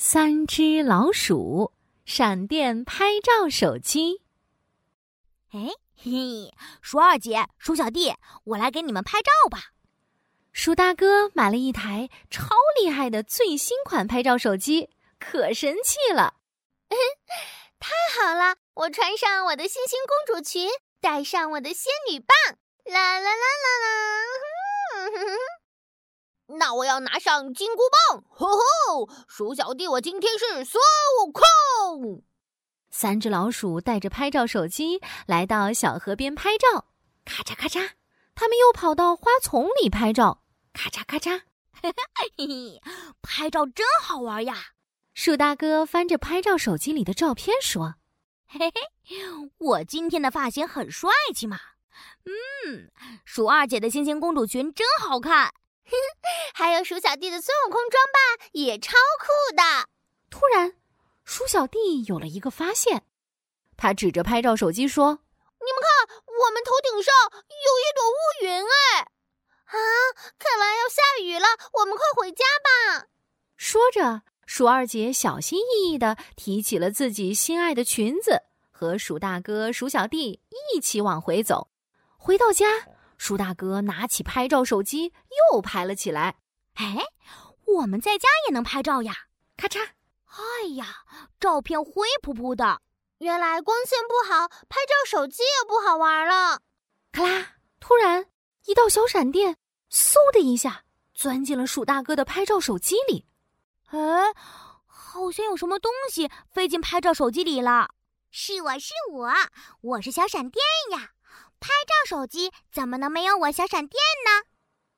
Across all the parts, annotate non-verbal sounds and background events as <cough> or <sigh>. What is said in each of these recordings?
三只老鼠闪电拍照手机。哎，嘿，鼠二姐、鼠小弟，我来给你们拍照吧。鼠大哥买了一台超厉害的最新款拍照手机，可神气了！<laughs> 太好了，我穿上我的星星公主裙，带上我的仙女棒，啦啦啦啦啦！<laughs> 那我要拿上金箍棒，吼吼！鼠小弟，我今天是孙悟空。三只老鼠带着拍照手机来到小河边拍照，咔嚓咔嚓，他们又跑到花丛里拍照，咔嚓咔嚓，嘿嘿，<laughs> 拍照真好玩呀！鼠大哥翻着拍照手机里的照片说：“嘿嘿，我今天的发型很帅气嘛。嗯，鼠二姐的星星公主裙真好看。” <laughs> 还有鼠小弟的孙悟空装扮也超酷的。突然，鼠小弟有了一个发现，他指着拍照手机说：“你们看，我们头顶上有一朵乌云！哎，啊，看来要下雨了，我们快回家吧。”说着，鼠二姐小心翼翼的提起了自己心爱的裙子，和鼠大哥、鼠小弟一起往回走。回到家。鼠大哥拿起拍照手机，又拍了起来。哎，我们在家也能拍照呀！咔嚓！哎呀，照片灰扑扑的。原来光线不好，拍照手机也不好玩了。咔啦！突然，一道小闪电嗖的一下钻进了鼠大哥的拍照手机里。哎，好像有什么东西飞进拍照手机里了。是我是我，我是小闪电呀！拍照手机怎么能没有我小闪电呢？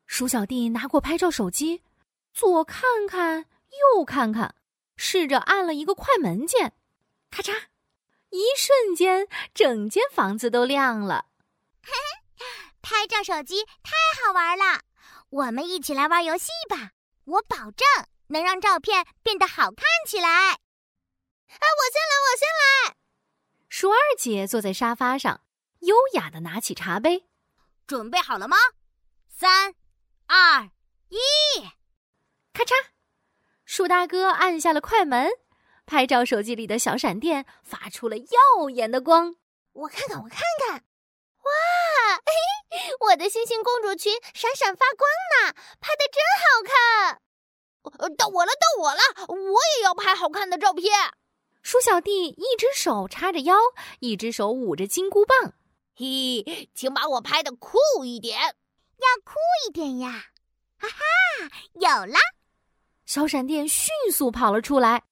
鼠小弟拿过拍照手机，左看看，右看看，试着按了一个快门键，咔嚓，一瞬间，整间房子都亮了。嘿嘿，拍照手机太好玩了，我们一起来玩游戏吧！我保证能让照片变得好看起来。哎，我先来，我先来。鼠二姐坐在沙发上。优雅的拿起茶杯，准备好了吗？三、二、一，咔嚓！鼠大哥按下了快门，拍照手机里的小闪电发出了耀眼的光。我看看，我看看，哇！嘿，我的星星公主裙闪闪发光呢，拍的真好看。呃，到我了，到我了，我也要拍好看的照片。鼠小弟一只手叉着腰，一只手捂着金箍棒。嘿，请把我拍的酷一点，要酷一点呀！哈哈，有啦！小闪电迅速跑了出来，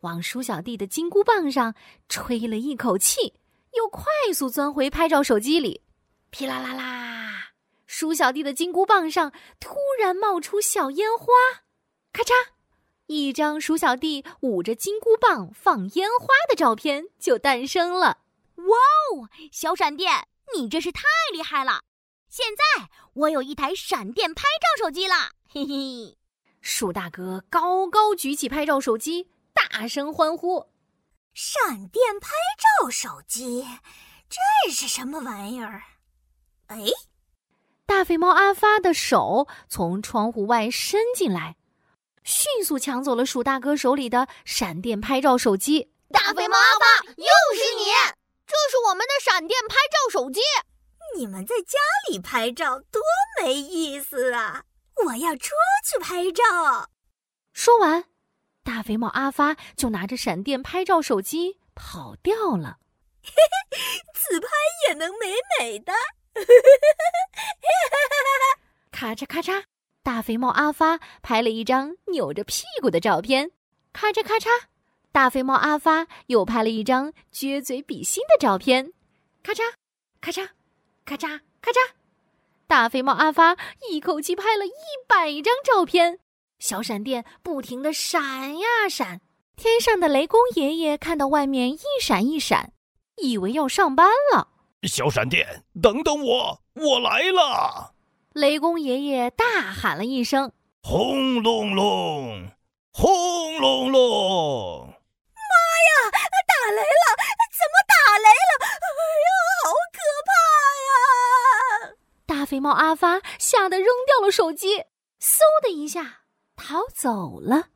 往鼠小弟的金箍棒上吹了一口气，又快速钻回拍照手机里。噼啦啦啦，鼠小弟的金箍棒上突然冒出小烟花，咔嚓，一张鼠小弟捂着金箍棒放烟花的照片就诞生了。哇哦，小闪电！你真是太厉害了！现在我有一台闪电拍照手机了，嘿嘿。鼠大哥高高举起拍照手机，大声欢呼：“闪电拍照手机，这是什么玩意儿？”哎，大肥猫阿发的手从窗户外伸进来，迅速抢走了鼠大哥手里的闪电拍照手机。大肥猫阿发，又是你！这是我们的闪电拍照手机，你们在家里拍照多没意思啊！我要出去拍照。说完，大肥猫阿发就拿着闪电拍照手机跑掉了。嘿嘿，自拍也能美美的。<laughs> 咔嚓咔嚓，大肥猫阿发拍了一张扭着屁股的照片。咔嚓咔嚓。大肥猫阿发又拍了一张撅嘴比心的照片，咔嚓，咔嚓，咔嚓，咔嚓。大肥猫阿发一口气拍了一百张照片，小闪电不停的闪呀闪。天上的雷公爷爷看到外面一闪一闪，以为要上班了。小闪电，等等我，我来了！雷公爷爷大喊了一声：“轰隆隆，轰隆隆！”狸猫阿发吓得扔掉了手机，嗖的一下逃走了。